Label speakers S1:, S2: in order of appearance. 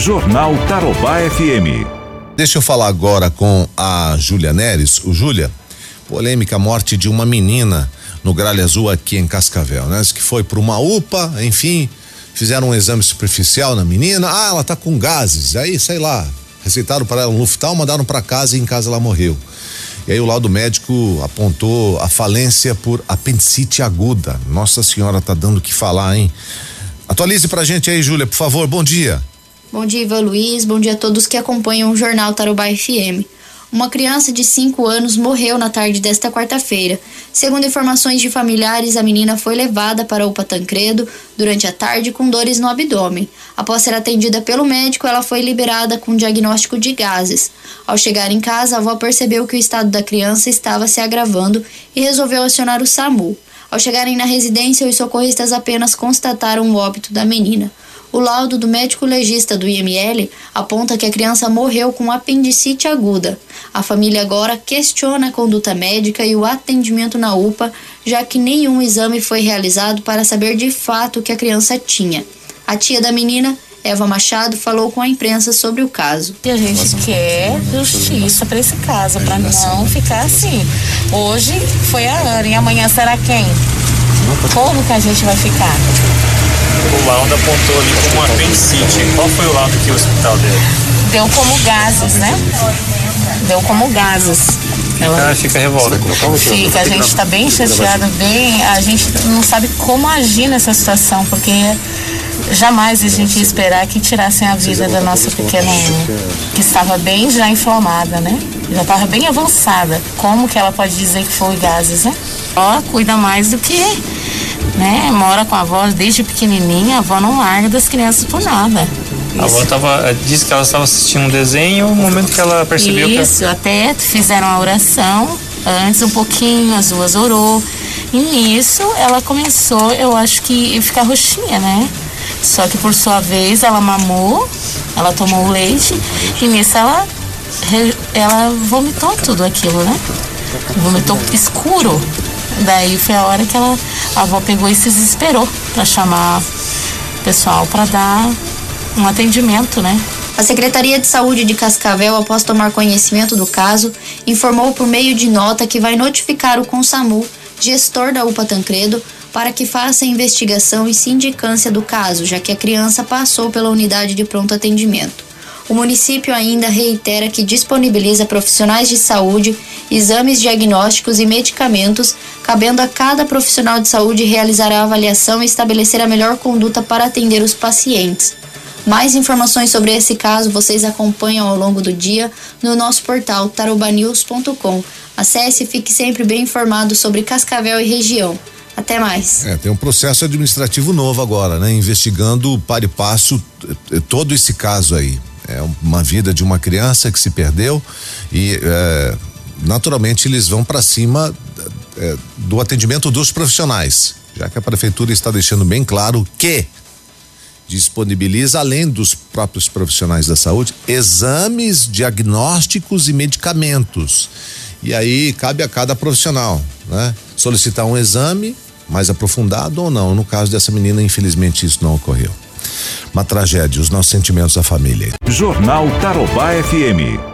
S1: Jornal Tarobá FM.
S2: Deixa eu falar agora com a Júlia Neres. O Júlia, polêmica morte de uma menina no Gralha Azul aqui em Cascavel, né? Diz que foi para uma UPA, enfim, fizeram um exame superficial na menina. Ah, ela tá com gases. Aí, sei lá, receitaram para ela um Luftal, mandaram para casa e em casa ela morreu. E aí o laudo médico apontou a falência por apendicite aguda. Nossa senhora tá dando o que falar, hein? Atualize pra gente aí, Júlia, por favor. Bom dia.
S3: Bom dia, Ivan Luiz. Bom dia a todos que acompanham o Jornal Tarobá FM. Uma criança de 5 anos morreu na tarde desta quarta-feira. Segundo informações de familiares, a menina foi levada para o Patancredo durante a tarde com dores no abdômen. Após ser atendida pelo médico, ela foi liberada com diagnóstico de gases. Ao chegar em casa, a avó percebeu que o estado da criança estava se agravando e resolveu acionar o SAMU. Ao chegarem na residência, os socorristas apenas constataram o óbito da menina. O laudo do médico legista do IML aponta que a criança morreu com apendicite aguda. A família agora questiona a conduta médica e o atendimento na UPA, já que nenhum exame foi realizado para saber de fato o que a criança tinha. A tia da menina Eva Machado falou com a imprensa sobre o caso.
S4: E a gente quer justiça para esse caso, para não ficar assim. Hoje foi a Ana e amanhã será quem? Como que a gente vai ficar?
S5: O laudo apontou ali como apendicite. Qual foi o laudo que o hospital deu?
S4: Deu como gases, né? Deu como gases.
S5: Ela fica revolta.
S4: Fica, a gente está bem chateada, bem. A gente não sabe como agir nessa situação, porque jamais a gente ia esperar que tirassem a vida da nossa pequena que estava bem já inflamada, né? Já estava bem avançada. Como que ela pode dizer que foi gases, né? Ó, cuida mais do que né? Mora com a avó desde pequenininha, a avó não larga das crianças por nada.
S5: A avó tava, disse que ela estava assistindo um desenho, no momento que ela percebeu
S4: Isso,
S5: que...
S4: até fizeram a oração, antes um pouquinho, as duas orou. E nisso ela começou, eu acho que ficar roxinha, né? Só que por sua vez ela mamou, ela tomou o leite e nisso ela, ela vomitou tudo aquilo, né? Vomitou escuro. Daí foi a hora que ela, a avó pegou e se desesperou para chamar o pessoal para dar um atendimento, né?
S3: A Secretaria de Saúde de Cascavel, após tomar conhecimento do caso, informou por meio de nota que vai notificar o Consamu, gestor da UPA Tancredo, para que faça a investigação e sindicância do caso, já que a criança passou pela unidade de pronto atendimento. O município ainda reitera que disponibiliza profissionais de saúde, exames diagnósticos e medicamentos, cabendo a cada profissional de saúde realizar a avaliação e estabelecer a melhor conduta para atender os pacientes. Mais informações sobre esse caso vocês acompanham ao longo do dia no nosso portal tarobanews.com. Acesse e fique sempre bem informado sobre Cascavel e região. Até mais.
S2: É, tem um processo administrativo novo agora, né? Investigando para e passo todo esse caso aí. É uma vida de uma criança que se perdeu e é, naturalmente eles vão para cima é, do atendimento dos profissionais, já que a prefeitura está deixando bem claro que disponibiliza, além dos próprios profissionais da saúde, exames diagnósticos e medicamentos. E aí cabe a cada profissional, né? Solicitar um exame mais aprofundado ou não. No caso dessa menina, infelizmente, isso não ocorreu. Uma tragédia, os nossos sentimentos à família.
S1: Jornal Tarobá FM.